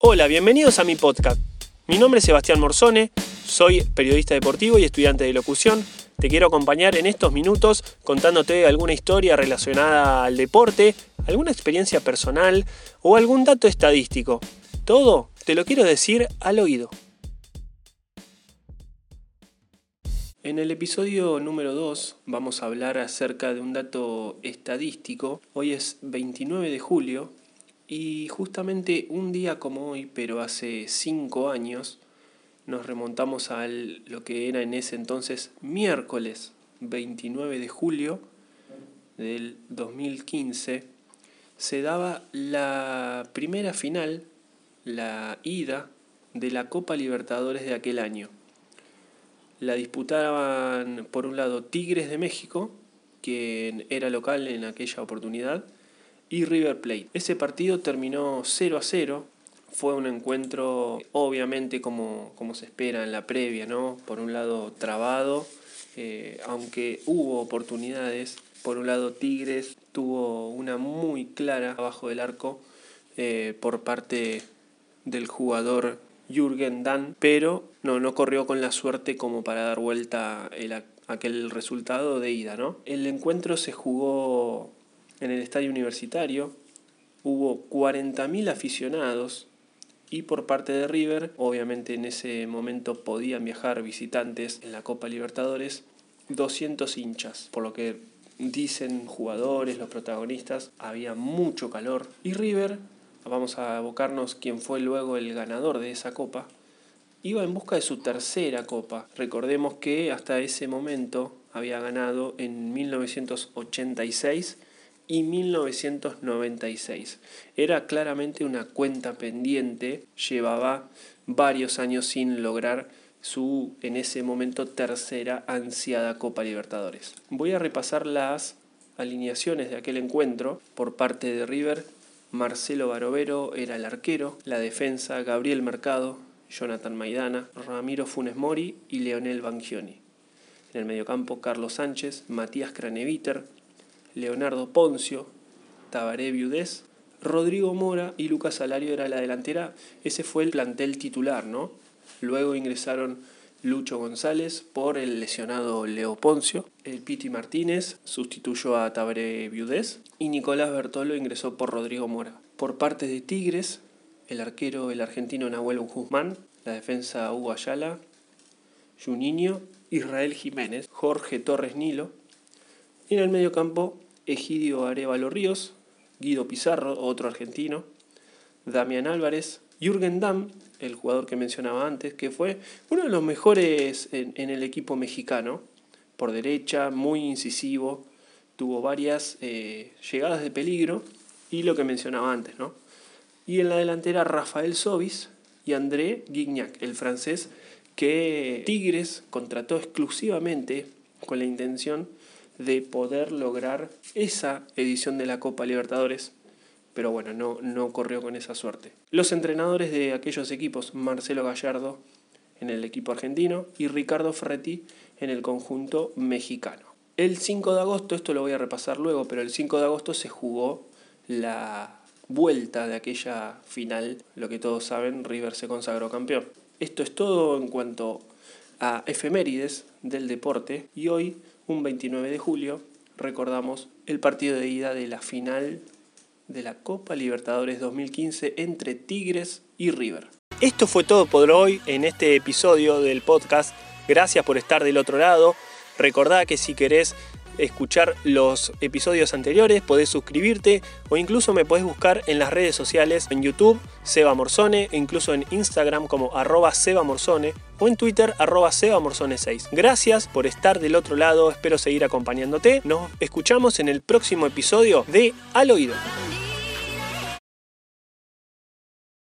Hola, bienvenidos a mi podcast. Mi nombre es Sebastián Morzone, soy periodista deportivo y estudiante de locución. Te quiero acompañar en estos minutos contándote alguna historia relacionada al deporte, alguna experiencia personal o algún dato estadístico. Todo te lo quiero decir al oído. En el episodio número 2 vamos a hablar acerca de un dato estadístico. Hoy es 29 de julio y justamente un día como hoy, pero hace 5 años, nos remontamos a lo que era en ese entonces miércoles 29 de julio del 2015, se daba la primera final, la ida de la Copa Libertadores de aquel año. La disputaban por un lado Tigres de México, quien era local en aquella oportunidad, y River Plate. Ese partido terminó 0 a 0. Fue un encuentro, obviamente, como, como se espera en la previa, ¿no? Por un lado, trabado, eh, aunque hubo oportunidades. Por un lado, Tigres tuvo una muy clara abajo del arco eh, por parte del jugador Jürgen Damm, pero no, no corrió con la suerte como para dar vuelta el, aquel resultado de ida. ¿no? El encuentro se jugó en el estadio universitario, hubo 40.000 aficionados y por parte de River, obviamente en ese momento podían viajar visitantes en la Copa Libertadores, 200 hinchas, por lo que dicen jugadores, los protagonistas, había mucho calor y River vamos a abocarnos quién fue luego el ganador de esa copa, iba en busca de su tercera copa. Recordemos que hasta ese momento había ganado en 1986 y 1996. Era claramente una cuenta pendiente, llevaba varios años sin lograr su en ese momento tercera ansiada Copa Libertadores. Voy a repasar las alineaciones de aquel encuentro por parte de River Marcelo Barovero era el arquero, la defensa Gabriel Mercado, Jonathan Maidana, Ramiro Funes Mori y Leonel Bangioni. En el mediocampo Carlos Sánchez, Matías Craneviter, Leonardo Poncio, Tabaré Viudés, Rodrigo Mora y Lucas Salario era la delantera. Ese fue el plantel titular, ¿no? Luego ingresaron Lucho González por el lesionado Leo Poncio. El Piti Martínez sustituyó a Tabre Viudés y Nicolás Bertolo ingresó por Rodrigo Mora. Por parte de Tigres, el arquero el argentino Nahuel Guzmán, la defensa Hugo Ayala, Juninho, Israel Jiménez, Jorge Torres Nilo. Y en el medio campo, Egidio Arevalo Ríos, Guido Pizarro, otro argentino, Damián Álvarez, Jürgen Damm, el jugador que mencionaba antes, que fue uno de los mejores en, el equipo mexicano, por derecha, muy incisivo, tuvo varias eh, llegadas de peligro y lo que mencionaba antes, ¿no? Y en la delantera Rafael Sobis y André Guignac, el francés que Tigres contrató exclusivamente con la intención de poder lograr esa edición de la Copa Libertadores pero bueno, no, no corrió con esa suerte. Los entrenadores de aquellos equipos, Marcelo Gallardo en el equipo argentino y Ricardo Ferretti en el conjunto mexicano. El 5 de agosto, esto lo voy a repasar luego, pero el 5 de agosto se jugó la vuelta de aquella final, lo que todos saben, River se consagró campeón. Esto es todo en cuanto a efemérides del deporte y hoy, un 29 de julio, recordamos el partido de ida de la final de la Copa Libertadores 2015 entre Tigres y River. Esto fue todo por hoy en este episodio del podcast. Gracias por estar del otro lado. Recordá que si querés escuchar los episodios anteriores, podés suscribirte o incluso me podés buscar en las redes sociales, en YouTube, Seba Morzone, e incluso en Instagram como arroba Seba Morzone o en Twitter arroba Seba Morzone 6. Gracias por estar del otro lado, espero seguir acompañándote. Nos escuchamos en el próximo episodio de Al Oído.